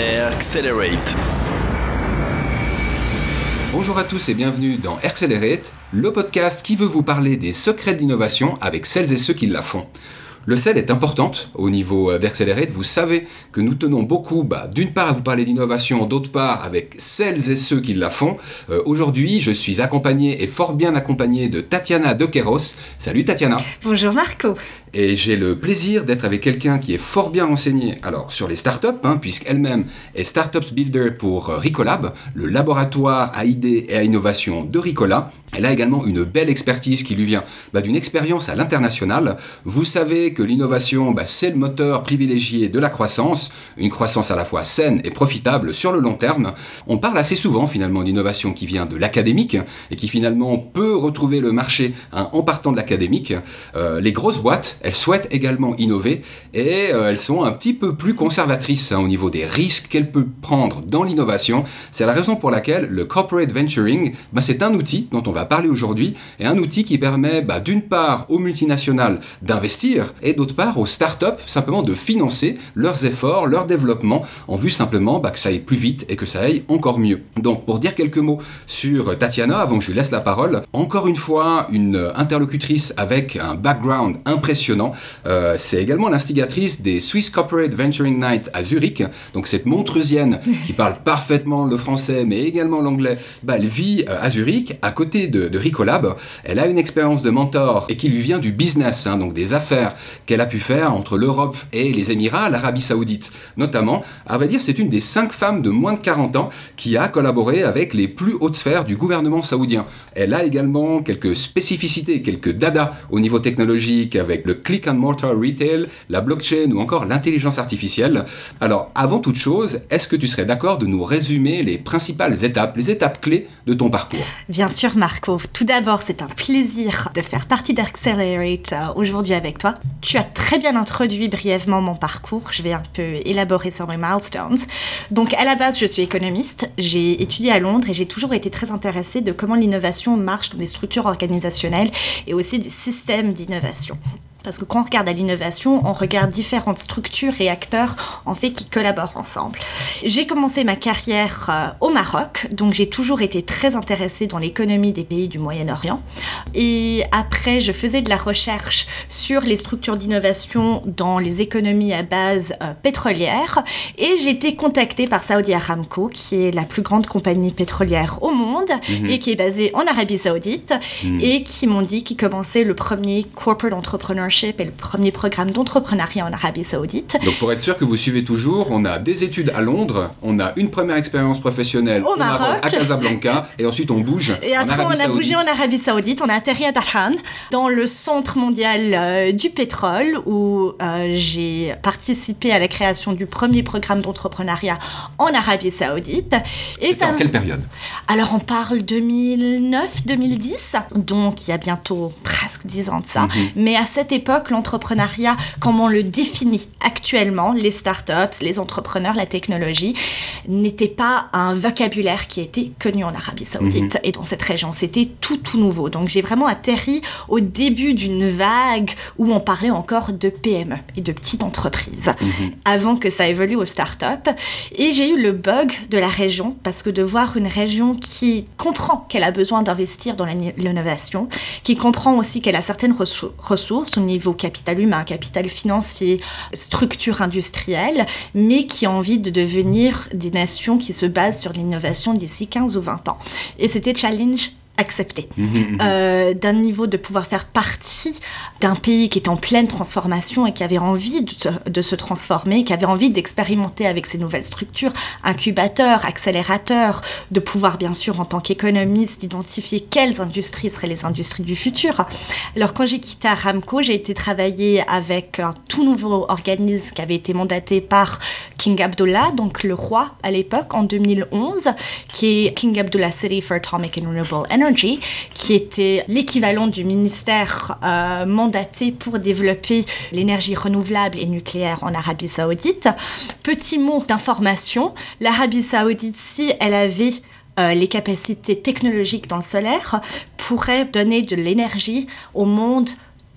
Accelerate. Bonjour à tous et bienvenue dans Accelerate, le podcast qui veut vous parler des secrets de l'innovation avec celles et ceux qui la font. Le sel est importante au niveau euh, d'Accelerate. Vous savez que nous tenons beaucoup, bah, d'une part à vous parler d'innovation, d'autre part avec celles et ceux qui la font. Euh, aujourd'hui, je suis accompagné et fort bien accompagné de Tatiana Dequeros. Salut Tatiana. Bonjour Marco. Et j'ai le plaisir d'être avec quelqu'un qui est fort bien renseigné alors, sur les startups, hein, puisqu'elle-même est Startups Builder pour euh, Ricolab, le laboratoire à idées et à innovation de Ricola. Elle a également une belle expertise qui lui vient bah, d'une expérience à l'international. Vous savez que l'innovation, bah, c'est le moteur privilégié de la croissance, une croissance à la fois saine et profitable sur le long terme. On parle assez souvent finalement d'innovation qui vient de l'académique et qui finalement peut retrouver le marché hein, en partant de l'académique. Euh, les grosses boîtes, elles souhaitent également innover et euh, elles sont un petit peu plus conservatrices hein, au niveau des risques qu'elles peuvent prendre dans l'innovation. C'est la raison pour laquelle le corporate venturing, bah, c'est un outil dont on va parler aujourd'hui et un outil qui permet bah, d'une part aux multinationales d'investir et d'autre part aux startups simplement de financer leurs efforts, leur développement en vue simplement bah, que ça aille plus vite et que ça aille encore mieux. Donc pour dire quelques mots sur Tatiana avant que je lui laisse la parole, encore une fois une interlocutrice avec un background impressionnant. Euh, c'est également l'instigatrice des Swiss Corporate Venturing Night à Zurich. Donc cette montreusienne qui parle parfaitement le français mais également l'anglais, bah, elle vit euh, à Zurich à côté de, Ricolab. Elle a une expérience de mentor et qui lui vient du business, hein, donc des affaires qu'elle a pu faire entre l'Europe et les Émirats, l'Arabie Saoudite notamment. À vrai dire, c'est une des cinq femmes de moins de 40 ans qui a collaboré avec les plus hautes sphères du gouvernement saoudien. Elle a également quelques spécificités, quelques dada au niveau technologique avec le click and mortar retail, la blockchain ou encore l'intelligence artificielle. Alors, avant toute chose, est-ce que tu serais d'accord de nous résumer les principales étapes, les étapes clés de ton parcours? Bien sûr, Marco. Tout d'abord, c'est un plaisir de faire partie d'Accelerate euh, aujourd'hui avec toi. Tu as très bien introduit brièvement mon parcours. Je vais un peu élaborer sur mes milestones. Donc, à la base, je suis économiste. J'ai étudié à Londres et j'ai toujours été très intéressée de comment l'innovation marche dans des structures organisationnelles et aussi des systèmes d'innovation. Parce que quand on regarde à l'innovation, on regarde différentes structures et acteurs en fait qui collaborent ensemble. J'ai commencé ma carrière euh, au Maroc, donc j'ai toujours été très intéressée dans l'économie des pays du Moyen-Orient. Et après, je faisais de la recherche sur les structures d'innovation dans les économies à base euh, pétrolière. Et j'ai été contactée par Saudi Aramco, qui est la plus grande compagnie pétrolière au monde mhm. et qui est basée en Arabie Saoudite, mhm. et qui m'ont dit qu'ils commençaient le premier corporate entrepreneur et le premier programme d'entrepreneuriat en Arabie Saoudite. Donc pour être sûr que vous suivez toujours, on a des études à Londres, on a une première expérience professionnelle au, Maroc, à Casablanca, et ensuite on bouge. Et après on a bougé en Arabie Saoudite, on a atterri à Dhahran, dans le centre mondial euh, du pétrole, où euh, j'ai participé à la création du premier programme d'entrepreneuriat en Arabie Saoudite. Et ça... Dans quelle période? Alors on parle 2009-2010, donc il y a bientôt presque 10 ans de ça. Mhm. Mais à cette époque, l'entrepreneuriat, comme on le définit actuellement, les startups, les entrepreneurs, la technologie, n'était pas un vocabulaire qui était connu en Arabie Saoudite mhm. et dans cette région. C'était tout, tout nouveau. Donc j'ai vraiment atterri au début d'une vague où on parlait encore de PME et de petites entreprises mhm. avant que ça évolue aux startups. Et j'ai eu le bug de la région parce que de voir une région qui comprend qu'elle a besoin d'investir dans l'innovation, qui comprend aussi qu'elle a certaines ressources au niveau capital humain, capital financier, structure industrielle, mais qui a envie de devenir des nations qui se basent sur l'innovation d'ici 15 ou 20 ans. Et c'était challenge accepté, mhm, mhm. Euh, d'un niveau de pouvoir faire partie d'un pays qui est en pleine transformation et qui avait envie de, se transformer, qui avait envie d'expérimenter avec ces nouvelles structures, incubateurs, accélérateurs, de pouvoir bien sûr en tant qu'économiste identifier quelles industries seraient les industries du futur. Alors quand j'ai quitté Aramco, j'ai été travailler avec un tout nouveau organisme qui avait été mandaté par King Abdullah, donc le roi à l'époque en 2011, qui est King Abdullah City for Atomic and Renewable Energy qui était l'équivalent du ministère euh, mandaté pour développer l'énergie renouvelable et nucléaire en Arabie saoudite. Petit mot d'information, l'Arabie saoudite, si elle avait euh, les capacités technologiques dans le solaire, pourrait donner de l'énergie au monde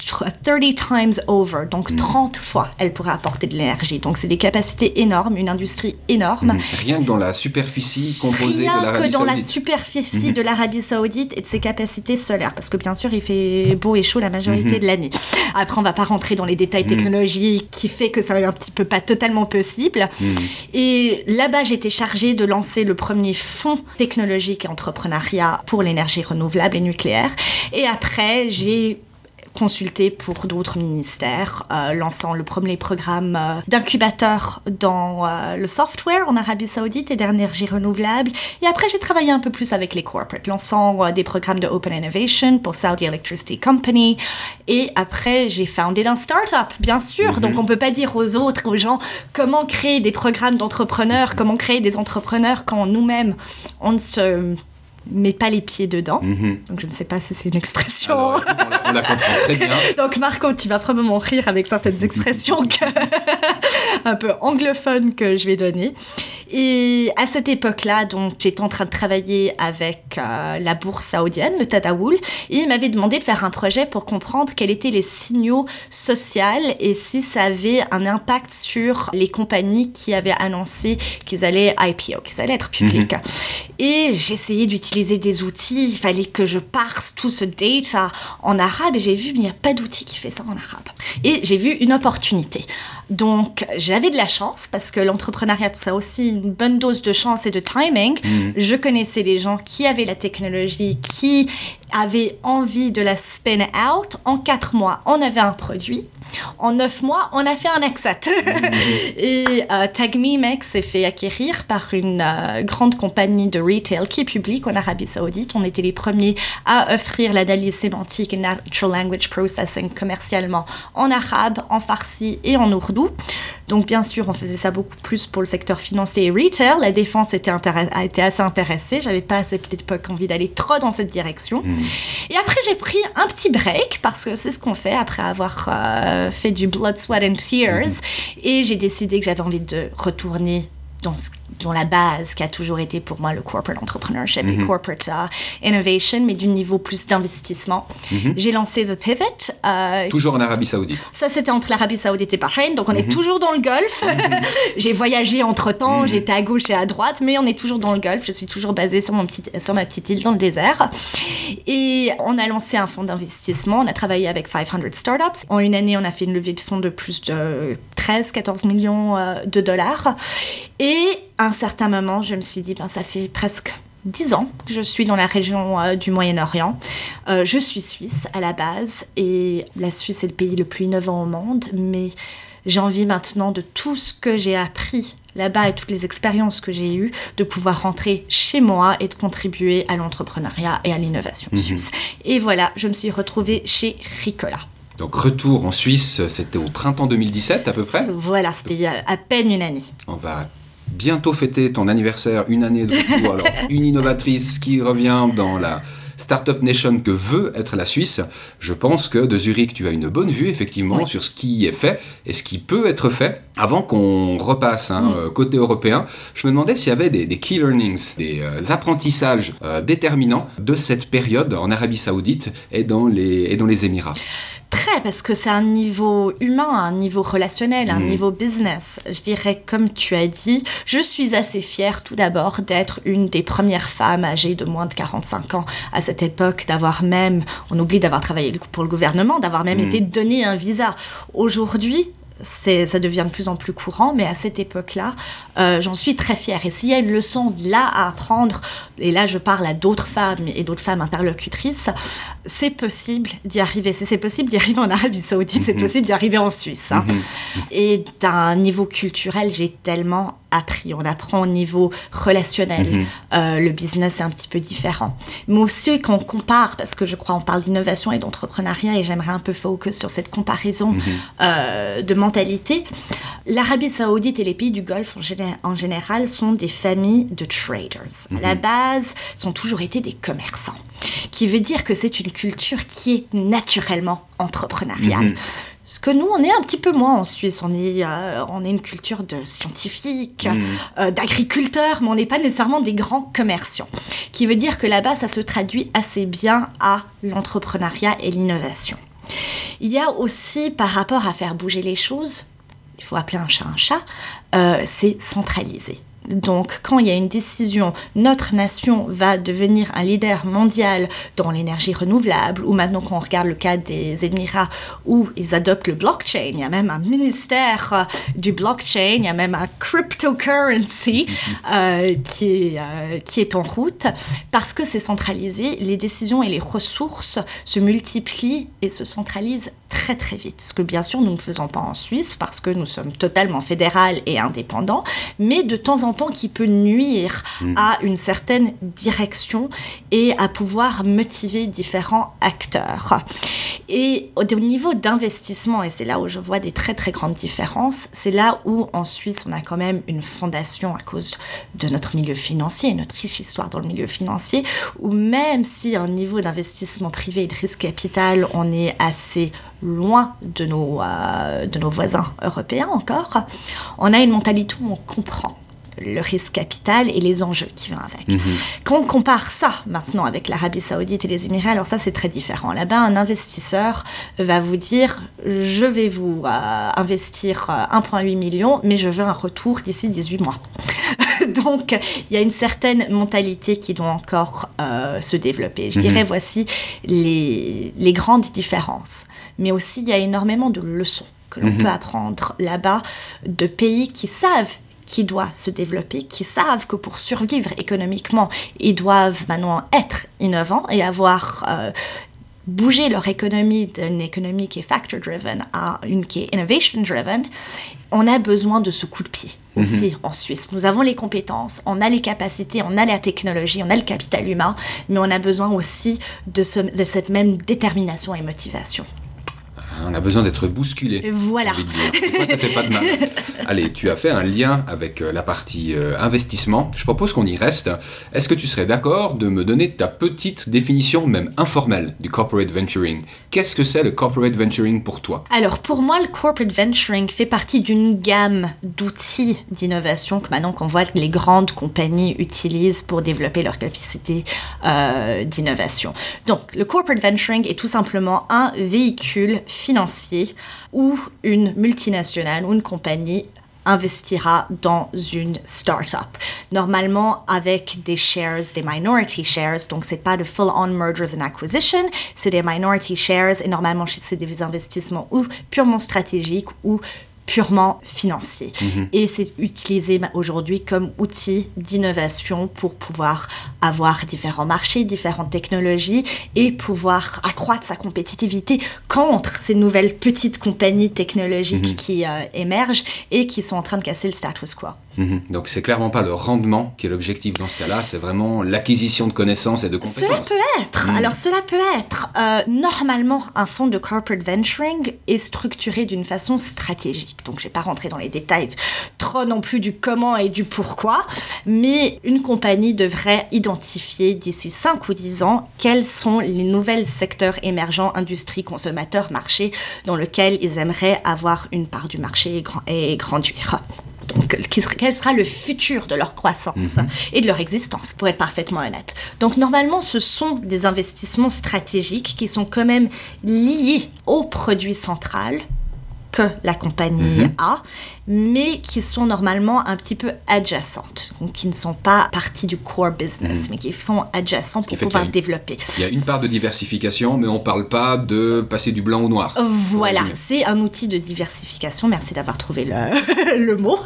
30 times over, donc 30 fois, elle pourrait apporter de l'énergie. Donc c'est des capacités énormes, une industrie énorme. Rien que dans la superficie composée Rien de l'Arabie que dans la Saoudite. superficie de l'Arabie Saoudite et de ses capacités solaires, parce que bien sûr il fait beau et chaud la majorité de l'année. Après on va pas rentrer dans les détails technologiques qui fait que ça est un petit peu pas totalement possible. Et là-bas j'étais chargée de lancer le premier fonds technologique et entrepreneuriat pour l'énergie renouvelable et nucléaire. Et après j'ai consulté pour d'autres ministères, euh, lançant le premier programme euh, d'incubateur dans euh, le software en Arabie Saoudite et d'énergie renouvelable. Et après, j'ai travaillé un peu plus avec les corporates, lançant des programmes de Open Innovation pour Saudi Electricity Company. Et après, j'ai foundé un startup, bien sûr. Donc, on peut pas dire aux autres, aux gens, comment créer des programmes d'entrepreneurs, comment créer des entrepreneurs quand nous-mêmes, on ne se met pas les pieds dedans. Donc, je ne sais pas si c'est une expression. Alors, on, la, on la comprend très bien. Donc Marco, tu vas probablement rire avec certaines expressions que- un peu anglophones que je vais donner. Et à cette époque-là, donc j'étais en train de travailler avec euh, la bourse saoudienne, le Tadawoul, et il m'avait demandé de faire un projet pour comprendre quels étaient les signaux sociaux et si ça avait un impact sur les compagnies qui avaient annoncé qu'ils allaient IPO, qu'ils allaient être publics. Et j'essayais d'utiliser des outils, il fallait que je parse tout ce data en arabe et j'ai vu, mais il n'y a pas d'outil qui fait ça en arabe. Et j'ai vu une opportunité. Donc j'avais de la chance parce que l'entrepreneuriat, tout ça aussi, une bonne dose de chance et de timing. Je connaissais des gens qui avaient la technologie, qui avaient envie de la spin out. En quatre mois, on avait un produit. En neuf mois, on a fait un exit. et euh, TagMeMex s'est fait acquérir par une euh, grande compagnie de retail qui est publique en Arabie Saoudite. On était les premiers à offrir l'analyse sémantique et natural language processing commercialement en arabe, en farsi et en ourdou. Donc bien sûr, on faisait ça beaucoup plus pour le secteur financier et retail. La défense était a été assez intéressée. J'avais pas à cette époque envie d'aller trop dans cette direction. Et après, j'ai pris un petit break parce que c'est ce qu'on fait après avoir euh, fait du blood, sweat and tears. Et j'ai décidé que j'avais envie de retourner dans, ce- dans la base qui a toujours été pour moi le corporate entrepreneurship et corporate euh, innovation, mais du niveau plus d'investissement. J'ai lancé The Pivot. euh, Toujours en Arabie Saoudite. ça, c'était entre l'Arabie Saoudite et Bahreïn, donc on est toujours dans le Golfe. j'ai voyagé entre temps, j'étais à gauche et à droite, mais on est toujours dans le Golfe. Je suis toujours basée sur, mon petit, sur ma petite île dans le désert. Et on a lancé un fonds d'investissement, on a travaillé avec 500 startups. En une année, on a fait une levée de fonds de plus de 13-14 millions euh, de dollars. Et à un certain moment, je me suis dit, ben, ça fait presque 10 ans que je suis dans la région euh, du Moyen-Orient. Euh, je suis suisse à la base et la Suisse est le pays le plus innovant au monde, mais j'ai envie maintenant de tout ce que j'ai appris là-bas et toutes les expériences que j'ai eues, de pouvoir rentrer chez moi et de contribuer à l'entrepreneuriat et à l'innovation suisse. Et voilà, je me suis retrouvée chez Ricola. Donc retour en Suisse, c'était au printemps 2017 à peu près? Voilà, c'était il y a à peine une année. On va bientôt fêter ton anniversaire, une année de retour. Alors, une innovatrice qui revient dans la Startup Nation que veut être la Suisse. Je pense que de Zurich, tu as une bonne vue, effectivement, Oui. sur ce qui est fait et ce qui peut être fait. Avant qu'on repasse hein, euh, côté européen, je me demandais s'il y avait des, des key learnings, des euh, apprentissages euh, déterminants de cette période en Arabie Saoudite et dans les, et dans les Émirats. Très, parce que c'est un niveau humain, un niveau relationnel, un niveau business. Je dirais, comme tu as dit, je suis assez fière tout d'abord d'être une des premières femmes âgées de moins de 45 ans à cette époque, d'avoir même, on oublie d'avoir travaillé pour le gouvernement, d'avoir même été donné un visa. Aujourd'hui, ça devient de plus en plus courant, mais à cette époque-là, euh, j'en suis très fière. Et s'il y a une leçon là à apprendre, et là je parle à d'autres femmes et d'autres femmes interlocutrices, c'est possible d'y arriver. Si c'est possible d'y arriver en Arabie Saoudite, c'est possible d'y arriver en Suisse. hein. Et d'un niveau culturel, j'ai tellement appris. On apprend au niveau relationnel. Euh, le business est un petit peu différent. Mais aussi quand on compare, parce que je crois on parle d'innovation et d'entrepreneuriat, et j'aimerais un peu focus sur cette comparaison euh, de mentalité. L'Arabie Saoudite et les pays du Golfe en, géné- en général sont des familles de traders. À la base, sont toujours été des commerçants. Qui veut dire que c'est une culture qui est naturellement entrepreneuriale. Ce que nous, on est un petit peu moins en Suisse. On est, euh, on est une culture de scientifiques, euh, d'agriculteurs, mais on n'est pas nécessairement des grands commerciants. Qui veut dire que là-bas, ça se traduit assez bien à l'entrepreneuriat et l'innovation. Il y a aussi, par rapport à faire bouger les choses, il faut appeler un chat un chat, euh, c'est centralisé. Donc, quand il y a une décision, notre nation va devenir un leader mondial dans l'énergie renouvelable, ou maintenant quand on regarde le cas des Émirats où ils adoptent le blockchain, il y a même un ministère euh, du blockchain, il y a même un cryptocurrency euh, qui, est, euh, qui est en route, parce que c'est centralisé, les décisions et les ressources se multiplient et se centralisent très très vite. Ce que bien sûr nous ne faisons pas en Suisse parce que nous sommes totalement fédéral et indépendants, mais de temps en qui peut nuire mm. à une certaine direction et à pouvoir motiver différents acteurs. Et au niveau d'investissement, et c'est là où je vois des très très grandes différences, c'est là où en Suisse on a quand même une fondation à cause de notre milieu financier, notre riche histoire dans le milieu financier, où même si un niveau d'investissement privé et de risque capital, on est assez loin de nos, euh, de nos voisins européens encore, on a une mentalité où on comprend le risque capital et les enjeux qui vont avec. Mhm. Quand on compare ça maintenant avec l'Arabie saoudite et les Émirats, alors ça c'est très différent. Là-bas, un investisseur va vous dire, je vais vous euh, investir 1,8 euh, million, mais je veux un retour d'ici 18 mois. Donc, il y a une certaine mentalité qui doit encore euh, se développer. Je dirais, mhm. voici les, les, grandes différences. Mais aussi, il y a énormément de leçons que l'on mhm. peut apprendre là-bas de pays qui savent qui doit se développer, qui savent que pour survivre économiquement, ils doivent maintenant être innovants et avoir euh, bougé leur économie d'une économie qui est factor-driven à une qui est innovation-driven, on a besoin de ce coup de pied mhm. aussi en Suisse. Nous avons les compétences, on a les capacités, on a la technologie, on a le capital humain, mais on a besoin aussi de, de cette même détermination et motivation. On a besoin d'être bousculé. Voilà. ça fait pas de mal. Allez, tu as fait un lien avec euh, la partie euh, investissement. Je propose qu'on y reste. Est-ce que tu serais d'accord de me donner ta petite définition, même informelle, du corporate venturing? Qu'est-ce que c'est le corporate venturing pour toi? Alors, pour moi, le corporate venturing fait partie d'une gamme d'outils d'innovation que maintenant qu'on voit que les grandes compagnies utilisent pour développer leur capacité euh, d'innovation. Donc, le corporate venturing est tout simplement un véhicule financier où une multinationale ou une compagnie investira dans une start-up. Normalement avec des shares, des minority shares, donc c'est pas de full-on mergers and acquisition, c'est des minority shares et normalement c'est des investissements ou purement stratégiques ou purement financier. Mhm. Et c'est utilisé aujourd'hui comme outil d'innovation pour pouvoir avoir différents marchés, différentes technologies et pouvoir accroître sa compétitivité contre ces nouvelles petites compagnies technologiques mhm. qui euh, émergent et qui sont en train de casser le status quo. Mhm. Donc c'est clairement pas le rendement qui est l'objectif dans ce cas-là, c'est vraiment l'acquisition de connaissances et de compétences. Cela peut être. Mhm. Alors cela peut être. Euh, normalement, un fonds de corporate venturing est structuré d'une façon stratégique. Donc je vais pas rentrer dans les détails trop non plus du comment et du pourquoi, mais une compagnie devrait identifier d'ici 5 ou 10 ans quels sont les nouvelles secteurs émergents, industrie, consommateurs, marché, dans lesquels ils aimeraient avoir une part du marché et grandir. Donc, quel sera le futur de leur croissance mhm. et de leur existence, pour être parfaitement honnête. Donc, normalement, ce sont des investissements stratégiques qui sont quand même liés au produit central que la compagnie mhm. a mais qui sont normalement un petit peu adjacentes, donc qui ne sont pas partie du core business, mm. mais qui sont adjacents pour pouvoir développer. Il y a une part de diversification, mais on ne parle pas de passer du blanc au noir. Voilà, c'est un outil de diversification. Merci d'avoir trouvé le, le mot.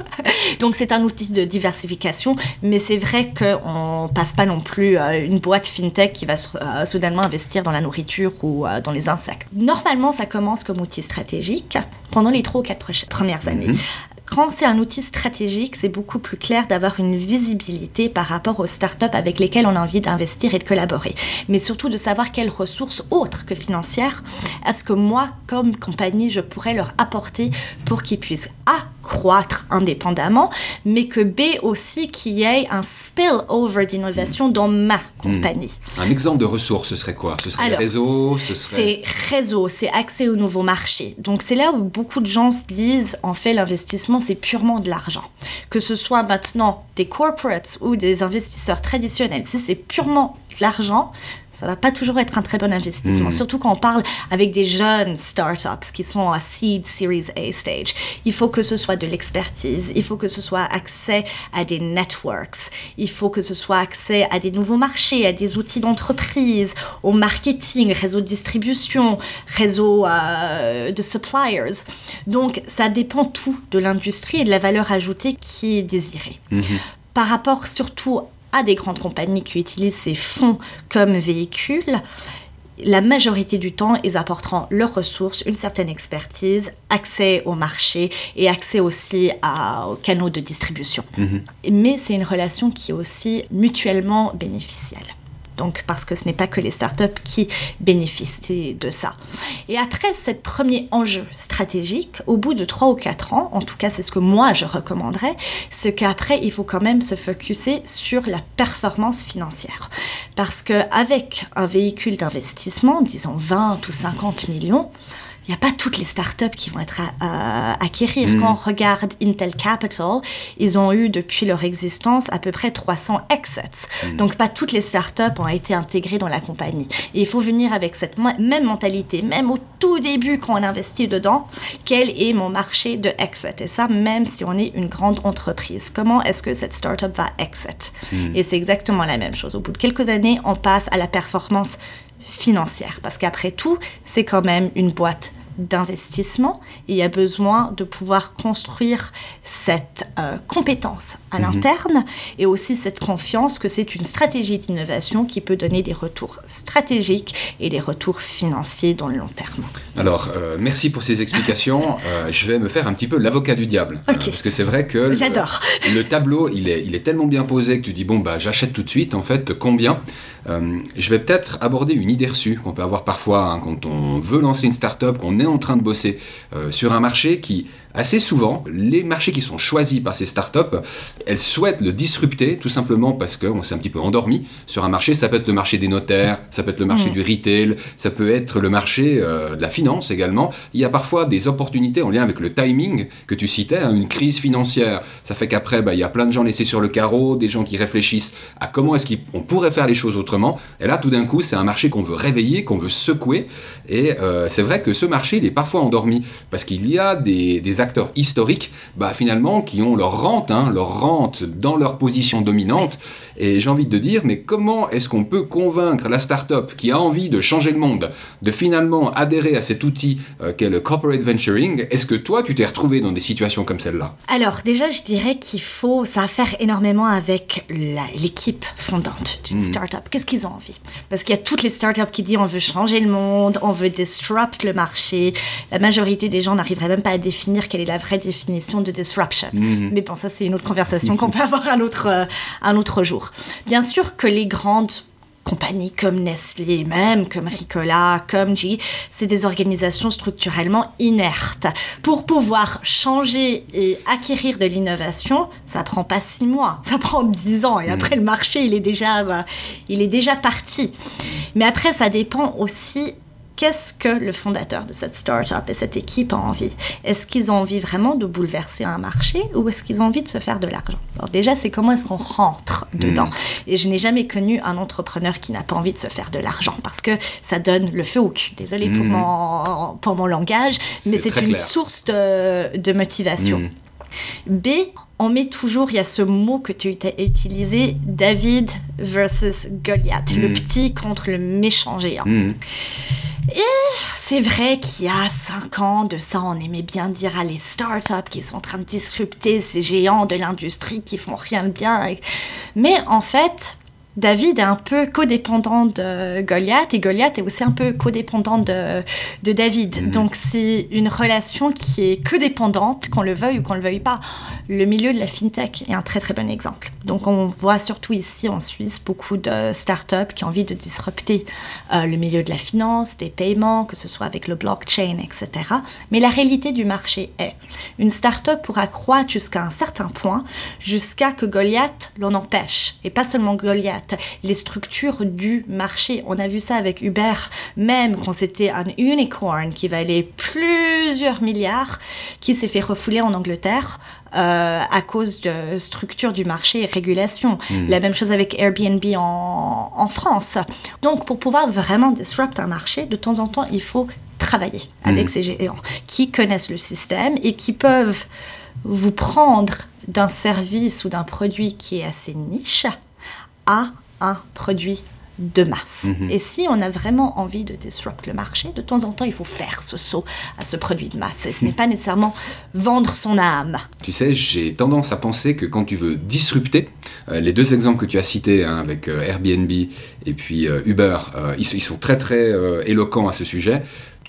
Donc c'est un outil de diversification, mais c'est vrai qu'on ne passe pas non plus euh, une boîte fintech qui va euh, soudainement investir dans la nourriture ou euh, dans les insectes. Normalement, ça commence comme outil stratégique pendant les trois ou quatre premières années. Mm-hmm. Quand c'est un outil stratégique, c'est beaucoup plus clair d'avoir une visibilité par rapport aux startups avec lesquelles on a envie d'investir et de collaborer. Mais surtout de savoir quelles ressources autres que financières est-ce que moi, comme compagnie, je pourrais leur apporter pour qu'ils puissent A, croître indépendamment, mais que B aussi qu'il y ait un spill-over d'innovation dans ma compagnie. Hmm. Un exemple de ressources, ce serait quoi? Ce serait réseau ce serait... C'est réseau, c'est accès aux nouveaux marchés. Donc c'est là où beaucoup de gens se disent, en fait, l'investissement, c'est purement de l'argent. Que ce soit maintenant des corporates ou des investisseurs traditionnels, si c'est purement de l'argent, Ça va pas toujours être un très bon investissement, surtout quand on parle avec des jeunes startups qui sont à seed, series A stage. Il faut que ce soit de l'expertise, il faut que ce soit accès à des networks, il faut que ce soit accès à des nouveaux marchés, à des outils d'entreprise, au marketing, réseau de distribution, réseau euh, de suppliers. Donc ça dépend tout de l'industrie et de la valeur ajoutée qui est désirée. Par rapport surtout à des grandes compagnies qui utilisent ces fonds comme véhicules, la majorité du temps, ils apporteront leurs ressources, une certaine expertise, accès au marché et accès aussi à, aux canaux de distribution. Mais c'est une relation qui est aussi mutuellement bénéficielle. Donc, parce que ce n'est pas que les startups qui bénéficient de ça. Et après cette premier enjeu stratégique, au bout de 3 ou 4 ans, en tout cas c'est ce que moi je recommanderais, c'est qu'après il faut quand même se focuser sur la performance financière. Parce qu'avec un véhicule d'investissement, disons 20 ou 50 millions, il n'y a pas toutes les startups qui vont être à, à acquérir. Quand on regarde Intel Capital, ils ont eu depuis leur existence à peu près 300 exits. Donc pas toutes les startups ont été intégrées dans la compagnie. Et il faut venir avec cette même mentalité, même au tout début quand on investit dedans, quel est mon marché de exit? Et ça, même si on est une grande entreprise, comment est-ce que cette startup va exit? Et c'est exactement la même chose. Au bout de quelques années, on passe à la performance financière. Parce qu'après tout, c'est quand même une boîte d'investissement il y a besoin de pouvoir construire cette euh, compétence à l'interne et aussi cette confiance que c'est une stratégie d'innovation qui peut donner des retours stratégiques et des retours financiers dans le long terme. Alors, euh, merci pour ces explications. Euh, je vais me faire un petit peu l'avocat du diable. Parce que c'est vrai que le, J'adore. le tableau, il est, il est tellement bien posé que tu dis, bon, bah, j'achète tout de suite, en fait, combien? Je vais peut-être aborder une idée reçue qu'on peut avoir parfois hein, quand on veut lancer une start-up, qu'on est en train de bosser euh, sur un marché qui, assez souvent, les marchés qui sont choisis par ces startups, elles souhaitent le disrupter tout simplement parce qu'on s'est un petit peu endormi sur un marché. Ça peut être le marché des notaires, ça peut être le marché du retail, ça peut être le marché euh, de la finance également. Il y a parfois des opportunités en lien avec le timing que tu citais, hein, une crise financière. Ça fait qu'après, bah, il y a plein de gens laissés sur le carreau, des gens qui réfléchissent à comment est-ce qu'on pourrait faire les choses autrement. Et là, tout d'un coup, c'est un marché qu'on veut réveiller, qu'on veut secouer. Et euh, c'est vrai que ce marché, il est parfois endormi parce qu'il y a des, des acteurs historiques, bah, finalement, qui ont leur rente, hein, leur rente dans leur position dominante. Et j'ai envie de dire, mais comment est-ce qu'on peut convaincre la start-up qui a envie de changer le monde, de finalement adhérer à cet outil euh, qu'est le corporate venturing? Est-ce que toi, tu t'es retrouvé dans des situations comme celle-là? Alors déjà, je dirais qu'il faut, ça a faire énormément avec l'équipe fondante d'une startup. Qu'est-ce qu'ils ont envie? Parce qu'il y a toutes les startups qui disent on veut changer le monde, on veut disrupt le marché. La majorité des gens n'arriveraient même pas à définir quelle est la vraie définition de disruption. Mais bon, ça c'est une autre conversation qu'on peut avoir un autre, euh, un autre jour. Bien sûr que les grandes compagnies comme Nestlé, même comme Ricola, comme G, c'est des organisations structurellement inertes. Pour pouvoir changer et acquérir de l'innovation, ça prend pas six mois, ça prend dix ans. Et après, le marché, il est déjà, euh, il est déjà parti. Mais après, ça dépend aussi qu'est-ce que le fondateur de cette start-up et cette équipe a envie? Est-ce qu'ils ont envie vraiment de bouleverser un marché ou est-ce qu'ils ont envie de se faire de l'argent? Alors déjà, c'est comment est-ce qu'on rentre dedans? Et je n'ai jamais connu un entrepreneur qui n'a pas envie de se faire de l'argent parce que ça donne le feu au cul. Désolée pour, mon, pour mon langage, mais C'est une clair. source de, de motivation. B, on met toujours, il y a ce mot que tu as utilisé, David versus Goliath, le petit contre le méchant géant. Et c'est vrai qu'il y a cinq ans de ça, on aimait bien dire à les startups qui sont en train de disrupter ces géants de l'industrie qui font rien de bien. Mais en fait, David est un peu codépendant de Goliath et Goliath est aussi un peu codépendant de, de David. Donc c'est une relation qui est codépendante, qu'on le veuille ou qu'on le veuille pas. Le milieu de la fintech est un très très bon exemple. Donc on voit surtout ici en Suisse beaucoup de startups qui ont envie de disrupter euh, le milieu de la finance, des paiements, que ce soit avec le blockchain, etc. Mais la réalité du marché est, une startup pourra croître jusqu'à un certain point, jusqu'à que Goliath l'en empêche. Et pas seulement Goliath, les structures du marché. On a vu ça avec Uber, même quand c'était un unicorn qui valait plusieurs milliards, qui s'est fait refouler en Angleterre. Euh, à cause de structure du marché et régulation. Hmm. La même chose avec Airbnb en, en, France. Donc, pour pouvoir vraiment disrupt un marché, de temps en temps, il faut travailler avec hmm. ces géants qui connaissent le système et qui peuvent vous prendre d'un service ou d'un produit qui est assez niche à un produit de masse. Mhm. Et si on a vraiment envie de disrupt le marché, de temps en temps, il faut faire ce saut à ce produit de masse. Et ce n'est pas nécessairement vendre son âme. Tu sais, j'ai tendance à penser que quand tu veux disrupter, euh, les deux exemples que tu as cités hein, avec euh, Airbnb et puis euh, Uber, ils, ils, sont très très éloquents à ce sujet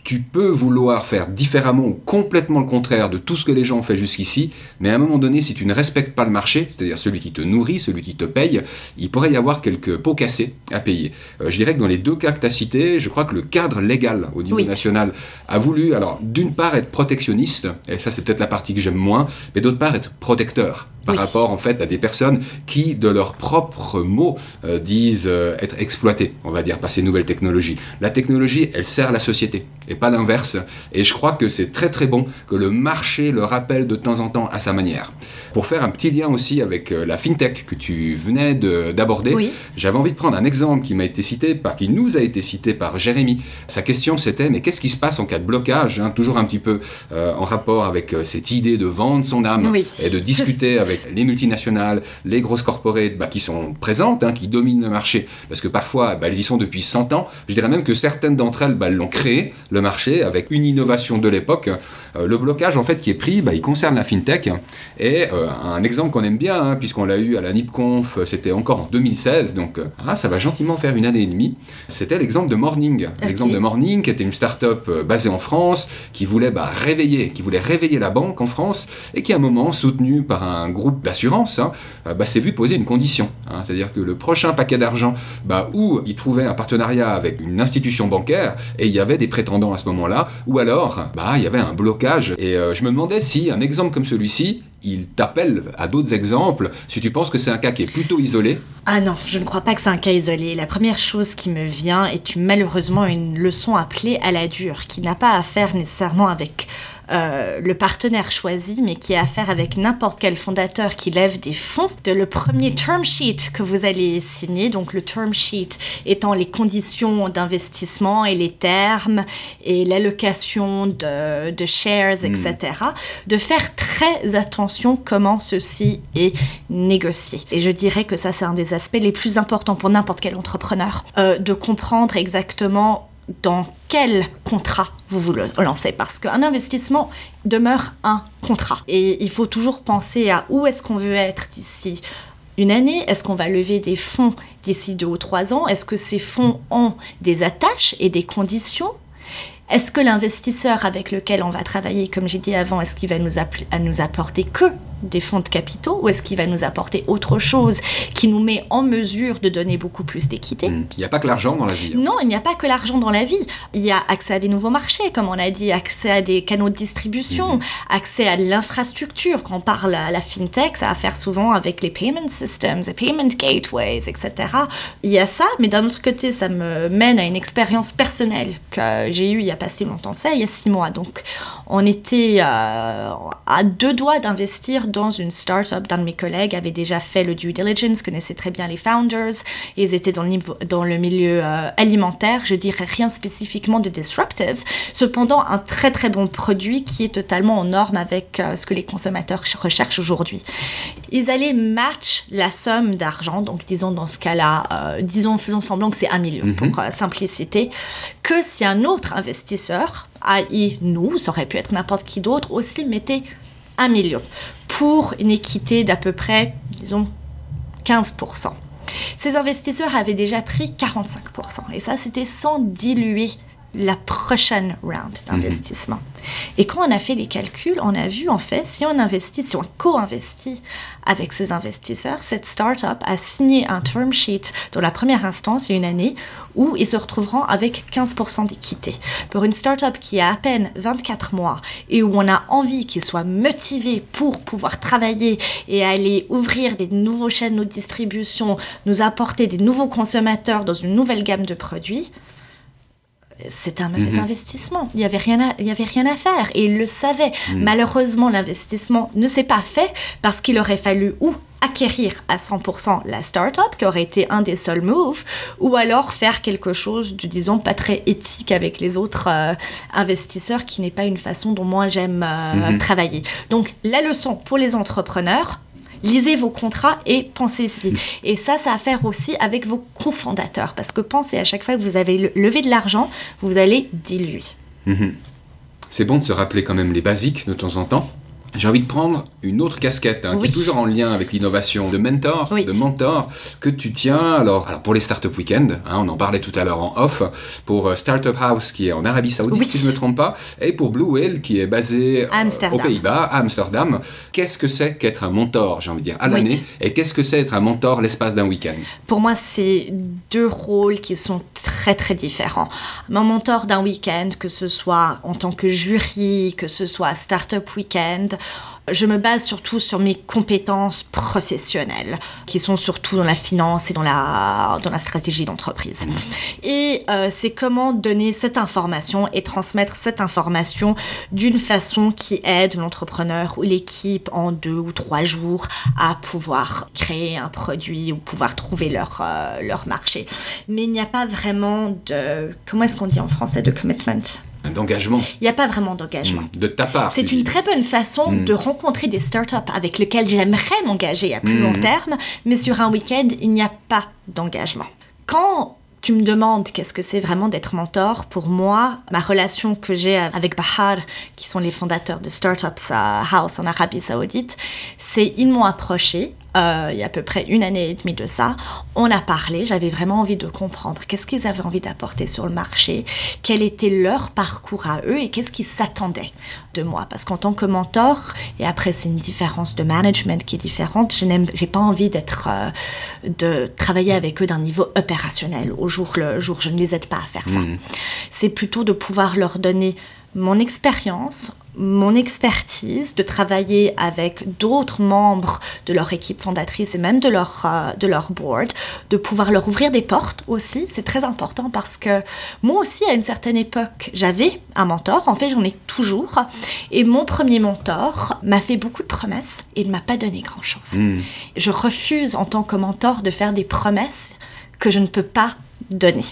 tu peux vouloir faire différemment ou complètement le contraire de tout ce que les gens ont fait jusqu'ici, mais à un moment donné, si tu ne respectes pas le marché, c'est-à-dire celui qui te nourrit, celui qui te paye, il pourrait y avoir quelques pots cassés à payer. Euh, je dirais que dans les deux cas que tu as cités, je crois que le cadre légal au niveau national a voulu, alors d'une part être protectionniste, et ça c'est peut-être la partie que j'aime moins, mais d'autre part être protecteur par rapport en fait à des personnes qui, de leurs propres mots, euh, disent euh, être exploitées, on va dire, par ces nouvelles technologies. La technologie, elle sert la société et pas l'inverse. Et je crois que c'est très très bon que le marché le rappelle de temps en temps à sa manière. Pour faire un petit lien aussi avec euh, la fintech que tu venais d'aborder, j'avais envie de prendre un exemple qui m'a été cité, par, qui nous a été cité par Jérémy. Sa question c'était mais qu'est-ce qui se passe en cas de blocage hein, Toujours un petit peu en rapport avec cette idée de vendre son âme et de discuter avec les multinationales, les grosses corporates bah, qui sont présentes, hein, qui dominent le marché, parce que parfois bah, elles y sont depuis 100 ans. Je dirais même que certaines d'entre elles bah, l'ont créé, le marché, avec une innovation de l'époque. Euh, le blocage en fait qui est pris, il concerne la fintech. Et euh, un exemple qu'on aime bien, hein, puisqu'on l'a eu à la NIPConf, c'était encore en 2016, donc euh, ah, ça va gentiment faire une année et demie. C'était l'exemple de Morning. L'exemple de Morning, qui était une start-up basée en France, qui voulait réveiller, qui voulait réveiller la banque en France, et qui à un moment, soutenu par un groupe d'assurance, hein, euh, bah, s'est vu poser une condition. Hein. C'est-à-dire que le prochain paquet d'argent, bah, où il trouvait un partenariat avec une institution bancaire, et il y avait des prétendants à ce moment-là, ou alors bah, il y avait un Et euh, je me demandais si un exemple comme celui-ci, il t'appelle à d'autres exemples, si tu penses que c'est un cas qui est plutôt isolé Ah non, je ne crois pas que c'est un cas isolé. La première chose qui me vient est malheureusement une leçon appelée à la dure, qui n'a pas à faire nécessairement avec euh, le partenaire choisi, mais qui a affaire avec n'importe quel fondateur qui lève des fonds, de le premier term sheet que vous allez signer, donc le term sheet étant les conditions d'investissement et les termes et l'allocation de, de, shares, etc., hmm. de faire très attention comment ceci est négocié. Et je dirais que ça, c'est un des aspects les plus importants pour n'importe quel entrepreneur, euh, de comprendre exactement dans quel contrat vous vous lancez parce qu'un investissement demeure un contrat. Et il faut toujours penser à où est-ce qu'on veut être d'ici une année. Est-ce qu'on va lever des fonds d'ici deux ou trois ans? Est-ce que ces fonds ont des attaches et des conditions? Est-ce que l'investisseur avec lequel on va travailler, comme j'ai dit avant, est-ce qu'il va nous, nous apporter que des fonds de capitaux ou est-ce qu'il va nous apporter autre chose qui nous met en mesure de donner beaucoup plus d'équité hmm. Il n'y a pas que l'argent dans la vie. Hein. Non, il n'y a pas que l'argent dans la vie. Il y a accès à des nouveaux marchés, comme on a dit, accès à des canaux de distribution, hmm. accès à l'infrastructure. Quand on parle à la fintech, ça a à faire souvent avec les payment systems, les payment gateways, etc. Il y a ça, mais d'un autre côté, ça me mène à une expérience personnelle que j'ai eue il n'y a pas si longtemps ça, il y a six mois. Donc, on était euh, à deux doigts d'investir dans une startup. D'un de mes collègues avait déjà fait le due diligence, connaissait très bien les founders. Ils étaient dans le, niveau, dans le milieu euh, alimentaire, je dirais rien spécifiquement de disruptive. Cependant, un très très bon produit qui est totalement en norme avec euh, ce que les consommateurs recherchent aujourd'hui. Ils allaient match la somme d'argent, donc disons dans ce cas-là, euh, disons faisons semblant que c'est un million mhm. pour simplicité, que si un autre investisseur, i.e. nous, ça aurait pu être n'importe qui d'autre, aussi mettait million pour une équité d'à peu près, disons, 15%. Ces investisseurs avaient déjà pris 45%. Et ça, c'était sans diluer la prochaine round d'investissement. Et quand on a fait les calculs, on a vu en fait, si on investit, si on co-investit avec ces investisseurs, cette start-up a signé un term sheet dans la première instance, il y a une année, où ils se retrouveront avec 15% d'équité. Pour une start-up qui a à peine 24 mois et où on a envie qu'ils soient motivés pour pouvoir travailler et aller ouvrir des nouveaux chaînes de distribution, nous apporter des nouveaux consommateurs dans une nouvelle gamme de produits, c'est un mauvais mhm. investissement. Il n'y avait, rien à, il avait rien à faire et il le savait. Mhm. Malheureusement, l'investissement ne s'est pas fait parce qu'il aurait fallu ou acquérir à 100% la start-up, qui aurait été un des seuls moves, ou alors faire quelque chose de, disons, pas très éthique avec les autres euh, investisseurs, qui n'est pas une façon dont moi j'aime euh, mhm. travailler. Donc, la leçon pour les entrepreneurs, lisez vos contrats et pensez-y. Et ça, ça a à faire aussi avec vos cofondateurs, parce que pensez à chaque fois que vous avez levé de l'argent, vous allez diluer. Mhm. C'est bon de se rappeler quand même les basiques de temps en temps. J'ai envie de prendre une autre casquette hein, qui est toujours en lien avec l'innovation de mentor, de mentor que tu tiens. Alors, alors pour les Startup Weekend, hein, on en parlait tout à l'heure en off, pour euh, Startup House qui est en Arabie Saoudite si je ne me trompe pas, et pour Blue Whale qui est basé euh, aux Pays-Bas, à Amsterdam. Qu'est-ce que c'est qu'être un mentor, j'ai envie de dire, à l'année, et qu'est-ce que c'est être un mentor l'espace d'un week-end? Pour moi, c'est deux rôles qui sont très très différents. Mon mentor d'un week-end, que ce soit en tant que jury, que ce soit Startup Weekend, je me base surtout sur mes compétences professionnelles, qui sont surtout dans la finance et dans la, stratégie d'entreprise. Et euh, c'est comment donner cette information et transmettre cette information d'une façon qui aide l'entrepreneur ou l'équipe en deux ou trois jours à pouvoir créer un produit ou pouvoir trouver leur, euh, leur marché. Mais il n'y a pas vraiment de... Comment est-ce qu'on dit en français de commitment? D'engagement. Il n'y a pas vraiment d'engagement. Hmm. De ta part. C'est une très bonne façon hmm. de rencontrer des startups avec lesquelles j'aimerais m'engager à plus long hmm. terme, mais sur un week-end, il n'y a pas d'engagement. Quand tu me demandes qu'est-ce que c'est vraiment d'être mentor. Pour moi, ma relation que j'ai avec Bahar, qui sont les fondateurs de Startups House en Arabie Saoudite, c'est ils m'ont approché euh, il y a à peu près une année et demie de ça. On a parlé, j'avais vraiment envie de comprendre qu'est-ce qu'ils avaient envie d'apporter sur le marché, quel était leur parcours à eux et qu'est-ce qu'ils s'attendaient de moi. Parce qu'en tant que mentor, et après c'est une différence de management qui est différente, je n'ai pas envie d'être, euh, de travailler avec eux d'un niveau opérationnel au jour le jour. Je ne les aide pas à faire ça. Mmh. C'est plutôt de pouvoir leur donner mon expérience, mon expertise, de travailler avec d'autres membres de leur équipe fondatrice et même de leur, euh, de leur board, de pouvoir leur ouvrir des portes aussi. C'est très important parce que moi aussi, à une certaine époque, j'avais un mentor. En fait, j'en ai toujours. Et mon premier mentor m'a fait beaucoup de promesses et ne m'a pas donné grand-chose. Hmm. Je refuse en tant que mentor de faire des promesses que je ne peux pas donner.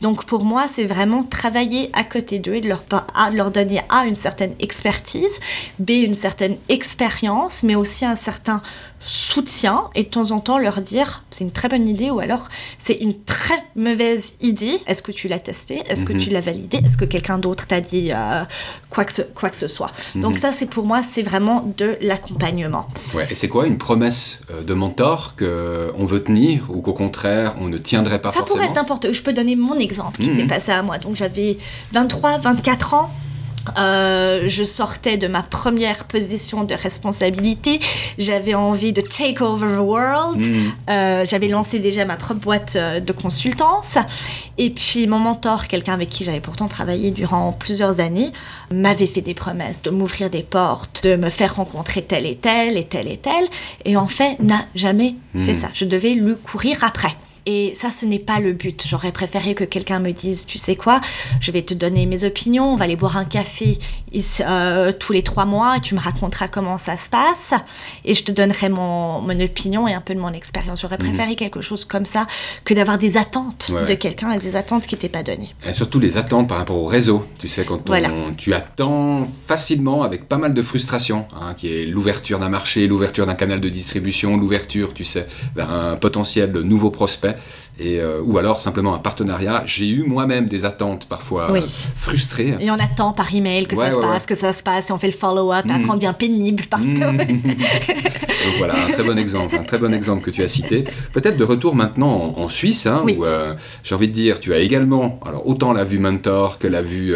Donc pour moi, c'est vraiment travailler à côté d'eux et de leur, donner A, une certaine expertise, B, une certaine expérience, mais aussi un certain soutien et de temps en temps leur dire c'est une très bonne idée ou alors c'est une très mauvaise idée. Est-ce que tu l'as testé? Est-ce que mhm. tu l'as validé? Est-ce que quelqu'un d'autre t'a dit euh, quoi, que ce, quoi que ce soit? Mhm. Donc ça c'est pour moi c'est vraiment de l'accompagnement. Ouais, et c'est quoi une promesse euh, de mentor que on veut tenir ou qu'au contraire on ne tiendrait pas forcément Ça pourrait être n'importe. Je peux donner mon exemple qui s'est mhm. passé à moi. Donc j'avais 23, 24 ans. Euh, je sortais de ma première position de responsabilité. J'avais envie de take over the world. Mm. Euh, j'avais lancé déjà ma propre boîte euh, de consultance. Et puis mon mentor, quelqu'un avec qui j'avais pourtant travaillé durant plusieurs années, m'avait fait des promesses de m'ouvrir des portes, de me faire rencontrer tel et tel et tel et tel. Et en fait, n'a jamais fait mm. ça. Je devais lui courir après. Et ça, ce n'est pas le but. J'aurais préféré que quelqu'un me dise, tu sais quoi, je vais te donner mes opinions, on va aller boire un café euh, tous les trois mois et tu me raconteras comment ça se passe et je te donnerai mon, mon opinion et un peu de mon expérience. J'aurais mhm. préféré quelque chose comme ça que d'avoir des attentes de quelqu'un et des attentes qui n'étaient pas données. Et surtout les attentes par rapport au réseau. Tu sais, quand tu attends facilement avec pas mal de frustration, hein, qui est l'ouverture d'un marché, l'ouverture d'un canal de distribution, l'ouverture, tu sais, vers un potentiel nouveau prospect. Et, euh, ou alors simplement un partenariat. J'ai eu moi-même des attentes parfois Oui. euh, frustrées. Et on attend par email que Ouais, ça se ouais, passe, que ça se passe, et on fait le follow-up, et Mm. après on devient pénible parce que... Donc voilà, un très bon exemple, un très bon exemple que tu as cité. Peut-être de retour maintenant en, en Suisse, hein, Oui. où euh, j'ai envie de dire, tu as également, alors autant la vue mentor que la vue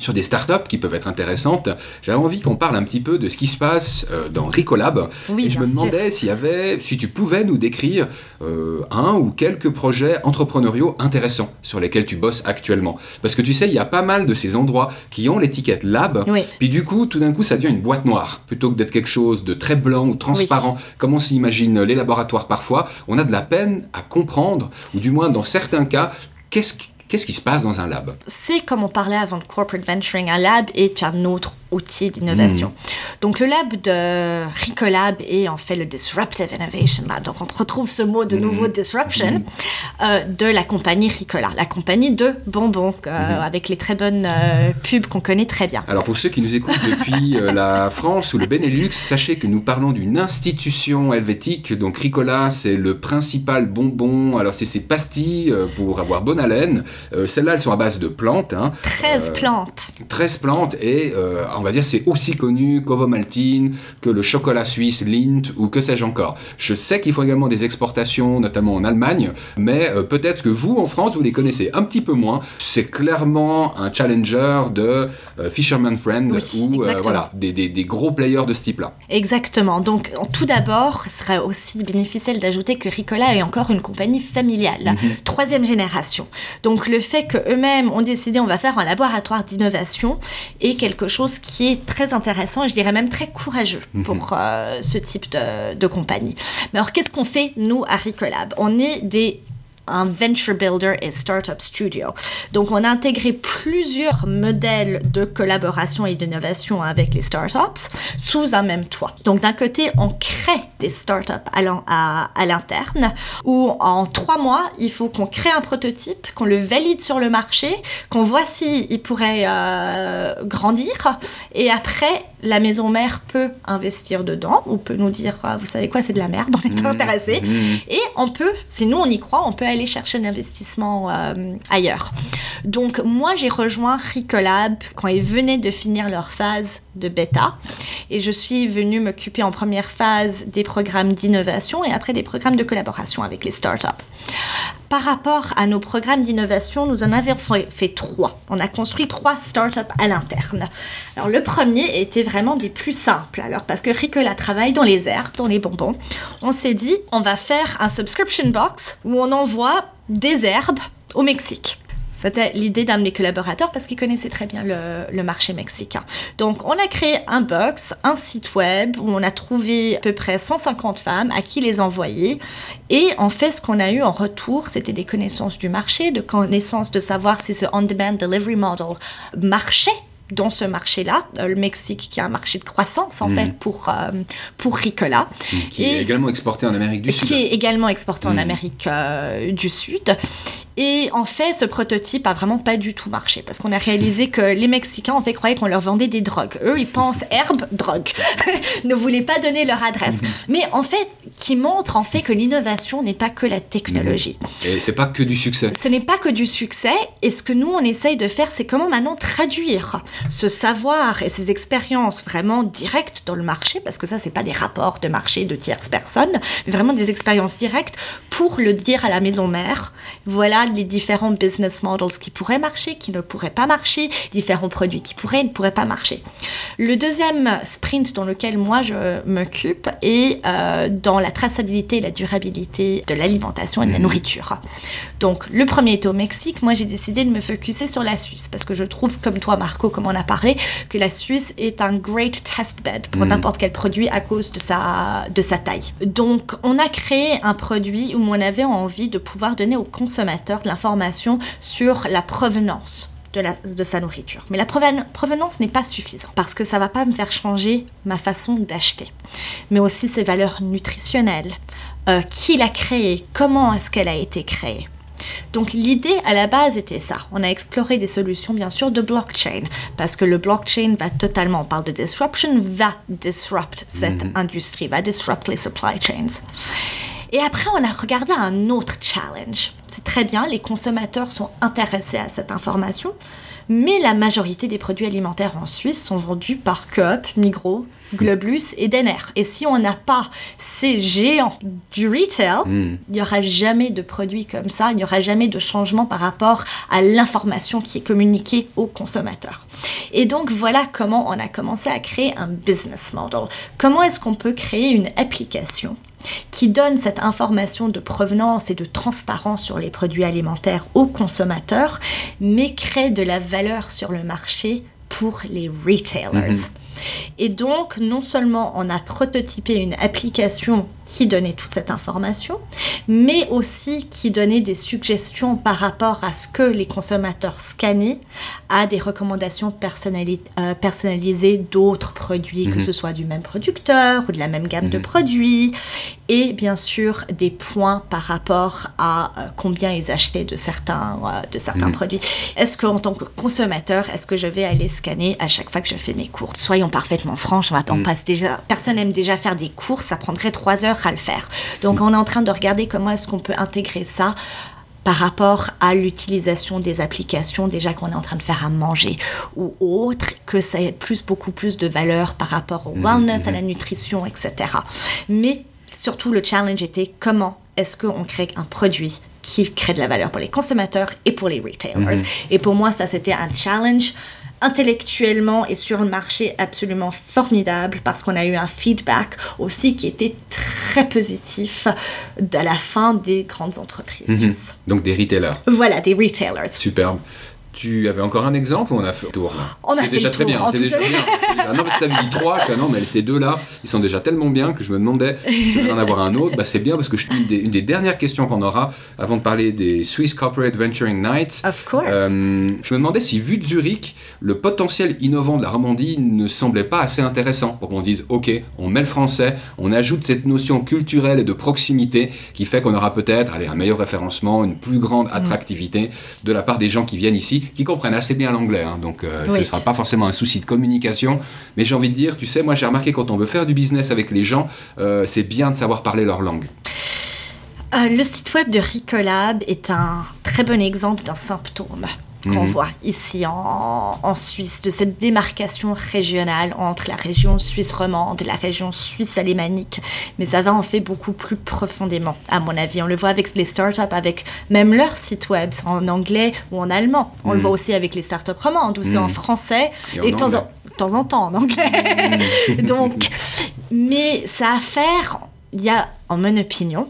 sur des startups qui peuvent être intéressantes. J'avais envie qu'on parle un petit peu de ce qui se passe euh, dans Ricolab. Oui, et je me demandais s'il y avait, si tu pouvais nous décrire euh, un ou quelques projets entrepreneuriaux intéressants sur lesquels tu bosses actuellement. Parce que tu sais, il y a pas mal de ces endroits qui ont l'étiquette lab. Oui. Puis du coup, tout d'un coup, ça devient une boîte noire. Plutôt que d'être quelque chose de très blanc ou transparent, comme on s'imagine les laboratoires parfois, on a de la peine à comprendre, ou du moins dans certains cas, qu'est-ce qui, qu'est-ce qui se passe dans un lab? c'est comme on parlait avant de corporate venturing, un lab est un autre outil d'innovation. Mm. Donc le lab de Ricolab est en fait le Disruptive Innovation Lab. Donc on retrouve ce mot de Mm. nouveau disruption euh, de la compagnie Ricola, la compagnie de bonbons euh, avec les très bonnes euh, pubs qu'on connaît très bien. Alors pour ceux qui nous écoutent depuis la France ou le Benelux, sachez que nous parlons d'une institution helvétique. Donc Ricola, c'est le principal bonbon. Alors c'est ces pastilles pour avoir bonne haleine. Celles-là, elles sont à base de plantes. hein. 13 plantes. 13 plantes et euh, on va dire c'est aussi connu qu'Ovomaltine, que le chocolat suisse Lindt ou que sais-je encore. Je sais qu'il faut également des exportations, notamment en Allemagne, mais euh, peut-être que vous en France vous les connaissez un petit peu moins. C'est clairement un challenger de euh, Fisherman Friend Oui, ou euh, voilà des, des- des gros players de ce type-là. Exactement. Donc, tout d'abord, ce serait aussi bénéficiel d'ajouter que Ricola est encore une compagnie familiale, troisième génération. Donc, le fait qu'eux-mêmes ont décidé on va faire un laboratoire d'innovation est quelque chose qui est très intéressant et je dirais même très courageux pour euh, ce type de, de compagnie. Mais alors, qu'est-ce qu'on fait, nous, à Ricolab? On est des un venture builder et startup studio. Donc, on a intégré plusieurs modèles de collaboration et d'innovation avec les startups sous un même toit. Donc, d'un côté, on crée des startups à à l'interne où en trois mois, il faut qu'on crée un prototype, qu'on le valide sur le marché, qu'on voit s'il pourrait euh, grandir et après, la maison mère peut investir dedans ou peut nous dire, Ah, vous savez quoi, c'est de la merde, on n'est pas intéressé. Et on peut, si nous on y croit, on peut aller chercher un investissement euh, ailleurs. Donc moi j'ai rejoint Ricolab quand ils venaient de finir leur phase de bêta et je suis venue m'occuper en première phase des programmes d'innovation et après des programmes de collaboration avec les startups. Par rapport à nos programmes d'innovation, nous en avons fait, trois. On a construit trois startups à l'interne. Le premier était vraiment des plus simples. Alors parce que Ricola travaille dans les herbes, dans les bonbons, on s'est dit on va faire un subscription box où on envoie des herbes au Mexique. C'était l'idée d'un de mes collaborateurs parce qu'il connaissait très bien le, le marché mexicain. Donc, on a créé un box, un site web où on a trouvé à peu près 150 femmes à qui les envoyer. Et en fait, ce qu'on a eu en retour, c'était des connaissances du marché, de connaissances de savoir si ce on-demand delivery model marchait dans ce marché-là, euh, le Mexique qui est un marché de croissance en fait pour, euh, pour Ricola. Qui Et- est également exporté en Amérique du Sud. qui est également exporté Mm. en Amérique euh, du Sud. Et en fait, ce prototype a vraiment pas du tout marché parce qu'on a réalisé que les Mexicains en fait croyaient qu'on leur vendait des drogues. Eux, ils pensent herbe, drogue. ne voulaient pas donner leur adresse. Mais en fait, qui montre en fait que l'innovation n'est pas que la technologie. Et c'est pas que du succès. Ce n'est pas que du succès, et ce que nous, on essaye de faire, c'est comment maintenant traduire ce savoir et ces expériences vraiment directes dans le marché, parce que ça, c'est pas des rapports de marché de tierces personnes, mais vraiment des expériences directes pour le dire à la maison mère. Voilà les différents business models qui pourraient marcher, qui ne pourraient pas marcher, différents produits qui pourraient et ne pourraient pas marcher. Le deuxième sprint dans lequel moi je m'occupe est euh, dans la traçabilité et la durabilité de l'alimentation et de la nourriture. Donc le premier est au Mexique, moi j'ai décidé de me focuser sur la Suisse parce que je trouve comme toi Marco, comme on a parlé, que la Suisse est un great test bed pour n'importe quel produit à cause de sa, de sa taille. Donc on a créé un produit où on avait envie de pouvoir donner aux consommateurs de l'information sur la provenance de, la- de sa nourriture. Mais la proven- provenance n'est pas suffisante parce que ça va pas me faire changer ma façon d'acheter, mais aussi ses valeurs nutritionnelles, euh, qui l'a créée, comment est-ce qu'elle a été créée. Donc l'idée à la base était ça. On a exploré des solutions bien sûr de blockchain parce que le blockchain va totalement, on parle de disruption, va disrupt cette industrie, va disrupt les supply chains. Et après, on a regardé un autre challenge. C'est très bien, les consommateurs sont intéressés à cette information, mais la majorité des produits alimentaires en Suisse sont vendus par Coop, Migros, Globus et Denner. Et si on n'a pas ces géants du retail, Hmm. il n'y aura jamais de produits comme ça, il n'y aura jamais de changement par rapport à l'information qui est communiquée aux consommateurs. Et donc voilà comment on a commencé à créer un business model. Comment est-ce qu'on peut créer une application qui donne cette information de provenance et de transparence sur les produits alimentaires aux consommateurs, mais crée de la valeur sur le marché pour les retailers. Et donc, non seulement on a prototypé une application qui donnait toute cette information, mais aussi qui donnait des suggestions par rapport à ce que les consommateurs scannaient, à des recommandations personnali- euh, personnalisées d'autres produits, que ce soit du même producteur ou de la même gamme de produits, et bien sûr des points par rapport à euh, combien ils achetaient de certains, euh, de certains produits. Est-ce qu'en tant que consommateur, est-ce que je vais aller scanner à chaque fois que je fais mes courses? Soyons parfaitement franches, on va pas on passe déjà, personne n'aime déjà faire des courses, ça prendrait trois heures à le faire. Donc on est en train de regarder comment est-ce qu'on peut intégrer ça par rapport à l'utilisation des applications déjà qu'on est en train de faire à manger ou autre, que ça ait plus, beaucoup plus de valeur par rapport au wellness, à la nutrition, etc. Mais surtout le challenge était comment est-ce qu'on crée un produit qui crée de la valeur pour les consommateurs et pour les retailers. Et pour moi, ça c'était un challenge intellectuellement et sur le marché absolument formidable parce qu'on a eu un feedback aussi qui était très positif de la fin des grandes entreprises suisses. Donc des retailers. Voilà, des retailers. Superbe. Tu avais encore un exemple ou on a fait le tour On a C'est fait déjà le très tour, bien. en C'est déjà bien. déjà- Non, parce que t'avais dit trois. je fais, ah non, mais ces deux-là, ils sont déjà tellement bien que je me demandais si on en avoir un autre. Bah, c'est bien parce que je, une, des, une des dernières questions qu'on aura avant de parler des Swiss Corporate Venturing Nights. Of course. euh, je me demandais si, vu de Zurich, le potentiel innovant de la Romandie ne semblait pas assez intéressant pour qu'on dise Ok, on met le français, on ajoute cette notion culturelle et de proximité qui fait qu'on aura peut-être allez, un meilleur référencement, une plus grande Mm. attractivité de la part des gens qui viennent ici, qui comprennent assez bien l'anglais. hein. donc euh, ce ne sera pas forcément un souci de communication. Mais j'ai envie de dire, tu sais, moi j'ai remarqué quand on veut faire du business avec les gens, euh, c'est bien de savoir parler leur langue. Euh, le site web de Ricolab est un très bon exemple d'un symptôme qu'on voit ici en, en Suisse, de cette démarcation régionale entre la région suisse romande et la région suisse alémanique. Mais ça va en fait beaucoup plus profondément, à mon avis. On le voit avec les startups, avec même leur site web, en anglais ou en allemand. On le voit aussi avec les startups romandes, où c'est en français Et en et de temps en, temps en temps en anglais. Donc, mais ça a à faire, il y a, en mon opinion,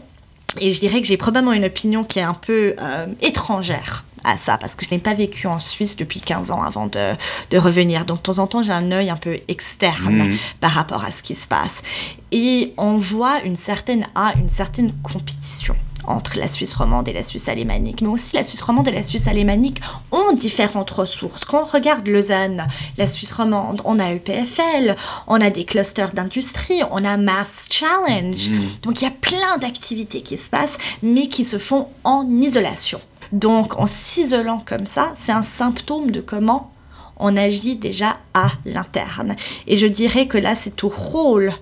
et je dirais que j'ai probablement une opinion qui est un peu euh, étrangère à ça, parce que je n'ai pas vécu en Suisse depuis 15 ans avant de, de revenir. Donc de temps en temps, j'ai un œil un peu externe par rapport à ce qui se passe. Et on voit une certaine, ah, une certaine compétition entre la Suisse romande et la Suisse alémanique. Mais aussi la Suisse romande et la Suisse alémanique ont différentes ressources. Quand on regarde Lausanne, la Suisse romande, on a EPFL, on a des clusters d'industrie, on a Mass Challenge. Donc il y a plein d'activités qui se passent, mais qui se font en isolation. Donc en s'isolant comme ça, c'est un symptôme de comment on agit déjà à l'interne. Et je dirais que là, c'est au rôle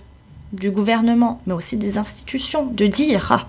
du gouvernement, mais aussi des institutions, de dire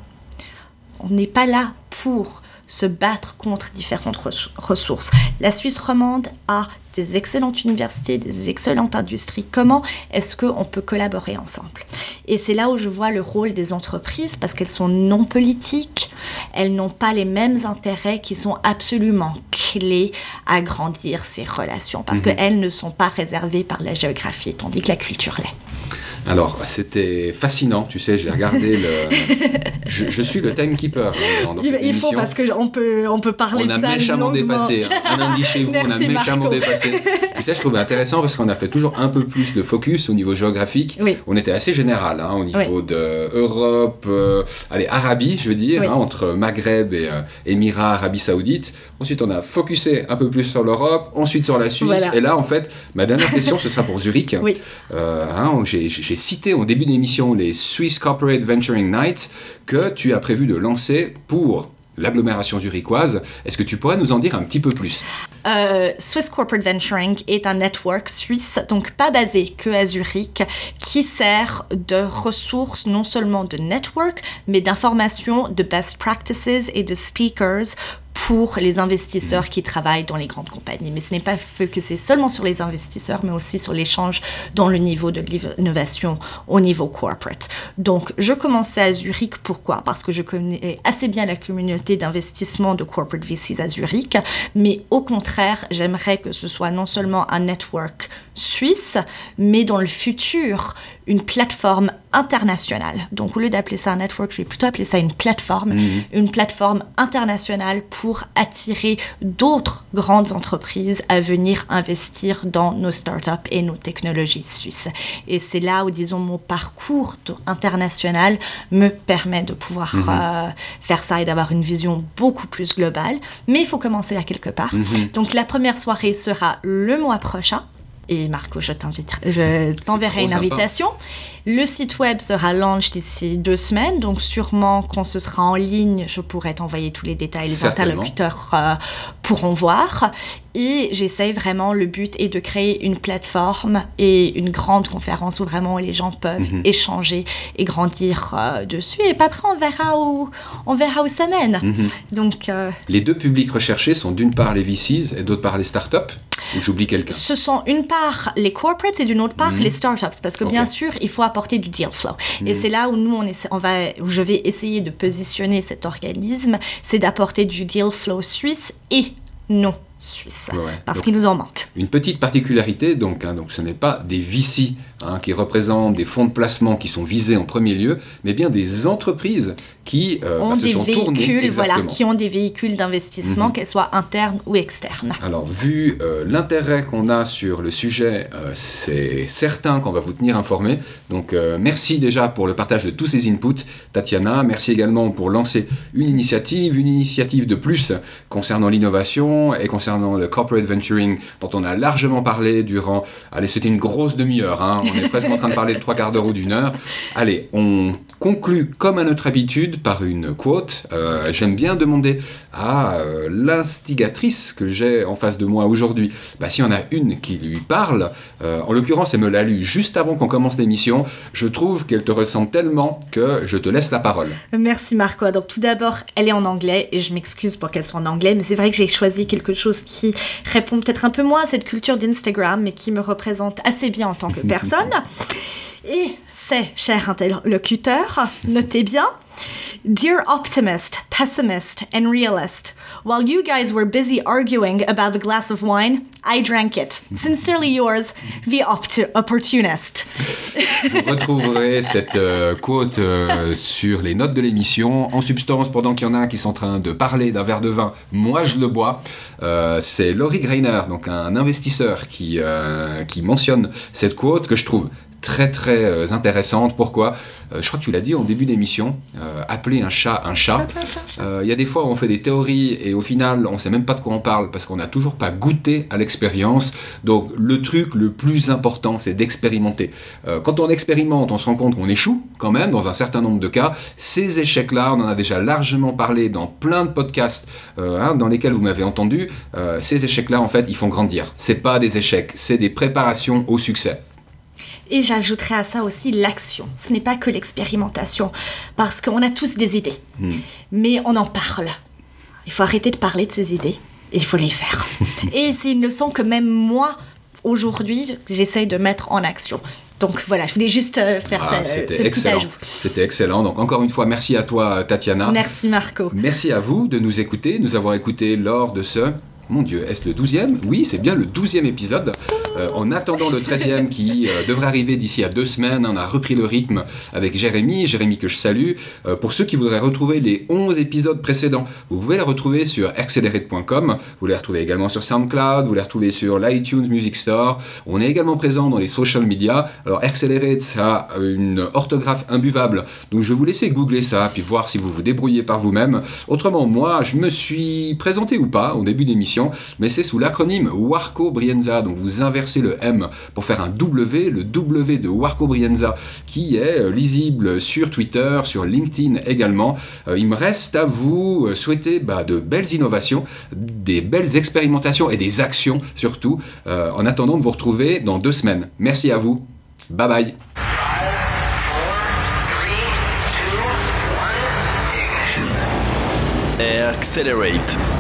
on n'est pas là pour se battre contre différentes res- ressources. La Suisse romande a des excellentes universités, des excellentes industries. Comment est-ce qu'on peut collaborer ensemble? Et c'est là où je vois le rôle des entreprises parce qu'elles sont non politiques, elles n'ont pas les mêmes intérêts qui sont absolument clés à grandir ces relations parce qu'elles ne sont pas réservées par la géographie, tandis que la culture l'est. Alors, c'était fascinant, tu sais, j'ai regardé le... Je, je suis le timekeeper hein, dans, dans cette émission. qu'on peut, on peut parler on a méchamment dépassé. hein. Un lundi chez vous, on a méchamment Marco. dépassé. tu sais, je trouvais intéressant parce qu'on a fait toujours un peu plus de focus au niveau géographique. Oui. On était assez général hein, au niveau de Europe, euh, allez, Arabie, je veux dire, Oui. hein, entre Maghreb et euh, Émirats, Arabie Saoudite. Ensuite, on a focusé un peu plus sur l'Europe, ensuite sur la Suisse. Voilà. Et là, en fait, ma dernière question, ce sera pour Zurich. Oui. Euh, hein, j'ai cité au début de l'émission les Swiss Corporate Venturing Nights que tu as prévu de lancer pour l'agglomération zurichoise. Est-ce que tu pourrais nous en dire un petit peu plus? Euh, Swiss Corporate Venturing est un network suisse, donc pas basé que à Zurich, qui sert de ressource non seulement de network, mais d'information, de best practices et de speakers pour les investisseurs qui travaillent dans les grandes compagnies. Mais ce n'est pas c'est seulement sur les investisseurs, mais aussi sur l'échange dans le niveau de l'innovation au niveau corporate. Donc, je commençais à Zurich. Pourquoi? Parce que je connais assez bien la communauté d'investissement de corporate VCs à Zurich, mais au contraire, j'aimerais que ce soit non seulement un network suisse, mais dans le futur, une plateforme internationale. Donc au lieu d'appeler ça un network, je vais plutôt appeler ça une plateforme, mhm. une plateforme internationale pour attirer d'autres grandes entreprises à venir investir dans nos startups et nos technologies suisses. Et c'est là où, disons, mon parcours international me permet de pouvoir mhm. euh, faire ça et d'avoir une vision beaucoup plus globale. Mais il faut commencer à quelque part. Mhm. Donc la première soirée sera le mois prochain. Et Marco, je t'enverrai une invitation. Le site web sera launch d'ici deux semaines, donc sûrement quand ce sera en ligne, je pourrai t'envoyer tous les détails, les interlocuteurs euh, pourront voir. Et j'essaye vraiment, le but est de créer une plateforme et une grande conférence où vraiment les gens peuvent mhm. échanger et grandir euh, dessus. Et après, on verra où, on verra où ça mène. Mhm. Donc, euh, Les deux publics recherchés sont d'une part les VCs et d'autre part les startups ou j'oublie quelqu'un? Ce sont une part les corporates et d'une autre part mhm. les startups. Parce que bien sûr, il faut apporter du deal flow. Et c'est là où nous, on, essaie, on va, où je vais essayer de positionner cet organisme, c'est d'apporter du deal flow suisse et non suisse, parce qu'il nous en manque. Une petite particularité, donc, hein, donc ce n'est pas des VC hein, qui représentent des fonds de placement qui sont visés en premier lieu, mais bien des entreprises qui euh, ont bah, des véhicules, voilà, qui ont des véhicules d'investissement, mhm. qu'elles soient internes ou externes. Alors, vu euh, l'intérêt qu'on a sur le sujet, euh, c'est certain qu'on va vous tenir informé. Donc, merci déjà pour le partage de tous ces inputs, Tatiana. Merci également pour lancer une initiative, une initiative de plus concernant l'innovation et concernant le corporate venturing, dont on a largement parlé durant. Allez, c'était une grosse demi-heure. Hein. on est presque en train de parler de trois quarts d'heure ou d'une heure. Allez, on conclut comme à notre habitude par une quote. Euh, j'aime bien demander à euh, l'instigatrice que j'ai en face de moi aujourd'hui, bah, s'il y en a une qui lui parle. Euh, en l'occurrence, elle me l'a lu juste avant qu'on commence l'émission. Je trouve qu'elle te ressemble tellement que je te laisse la parole. Merci Marco. Donc tout d'abord, elle est en anglais et je m'excuse pour qu'elle soit en anglais, mais c'est vrai que j'ai choisi quelque chose qui répond peut-être un peu moins à cette culture d'Instagram, mais qui me représente assez bien en tant que personne. Et c'est, cher interlocuteur, notez bien, Dear optimist, pessimist, and realist, while you guys were busy arguing about the glass of wine, I drank it. Sincerely yours, the opportunist. Vous retrouverez cette euh, quote euh, sur les notes de l'émission. En substance, pendant qu'il y en a un qui sont en train de parler d'un verre de vin, moi je le bois. Euh, c'est Laurie Greiner, donc un investisseur qui, qui mentionne cette quote que je trouve très très euh, intéressante. Pourquoi? Euh, Je crois que tu l'as dit en début d'émission, euh, appeler un chat un chat. Il y a des fois où on fait des théories et au final on sait même pas de quoi on parle parce qu'on n'a toujours pas goûté à l'expérience. Donc le truc le plus important c'est d'expérimenter. quand on expérimente, on se rend compte qu'on échoue quand même dans un certain nombre de cas. Ces échecs-là, on en a déjà largement parlé dans plein de podcasts hein, dans lesquels vous m'avez entendu. ces échecs-là en fait ils font grandir. C'est pas des échecs, c'est des préparations au succès. Et j'ajouterais à ça aussi l'action. Ce n'est pas que l'expérimentation, parce qu'on a tous des idées, hmm. mais on en parle. Il faut arrêter de parler de ces idées, et il faut les faire. et c'est une leçon que même moi, aujourd'hui, j'essaye de mettre en action. Donc voilà, je voulais juste euh, faire ah, ça, ce excellent. C'était excellent. Donc encore une fois, merci à toi, Tatiana. Merci, Marco. Merci à vous de nous écouter, nous avoir écoutés lors de ce mon Dieu, est-ce le 12e Oui, c'est bien le 12e épisode. Euh, en attendant le 13e qui euh, devrait arriver d'ici à deux semaines, on a repris le rythme avec Jérémy, Jérémy que je salue. Euh, pour ceux qui voudraient retrouver les 11 épisodes précédents, vous pouvez les retrouver sur accelerate.com. Vous les retrouvez également sur SoundCloud, vous les retrouvez sur l'iTunes Music Store. On est également présent dans les social media. Alors Accelerate, ça a une orthographe imbuvable. Donc je vais vous laisser googler ça, puis voir si vous vous débrouillez par vous-même. Autrement, moi, je me suis présenté ou pas au début d'émission mais c'est sous l'acronyme Warco Brienza. Donc vous, inverser le M pour faire un W, le W de Warco Brienza, qui est euh, lisible sur Twitter, sur LinkedIn également. Euh, il me reste à vous souhaiter bah, de belles innovations, des belles expérimentations et des actions surtout, en attendant de vous retrouver dans deux semaines. Merci à vous. Bye bye. Accelerate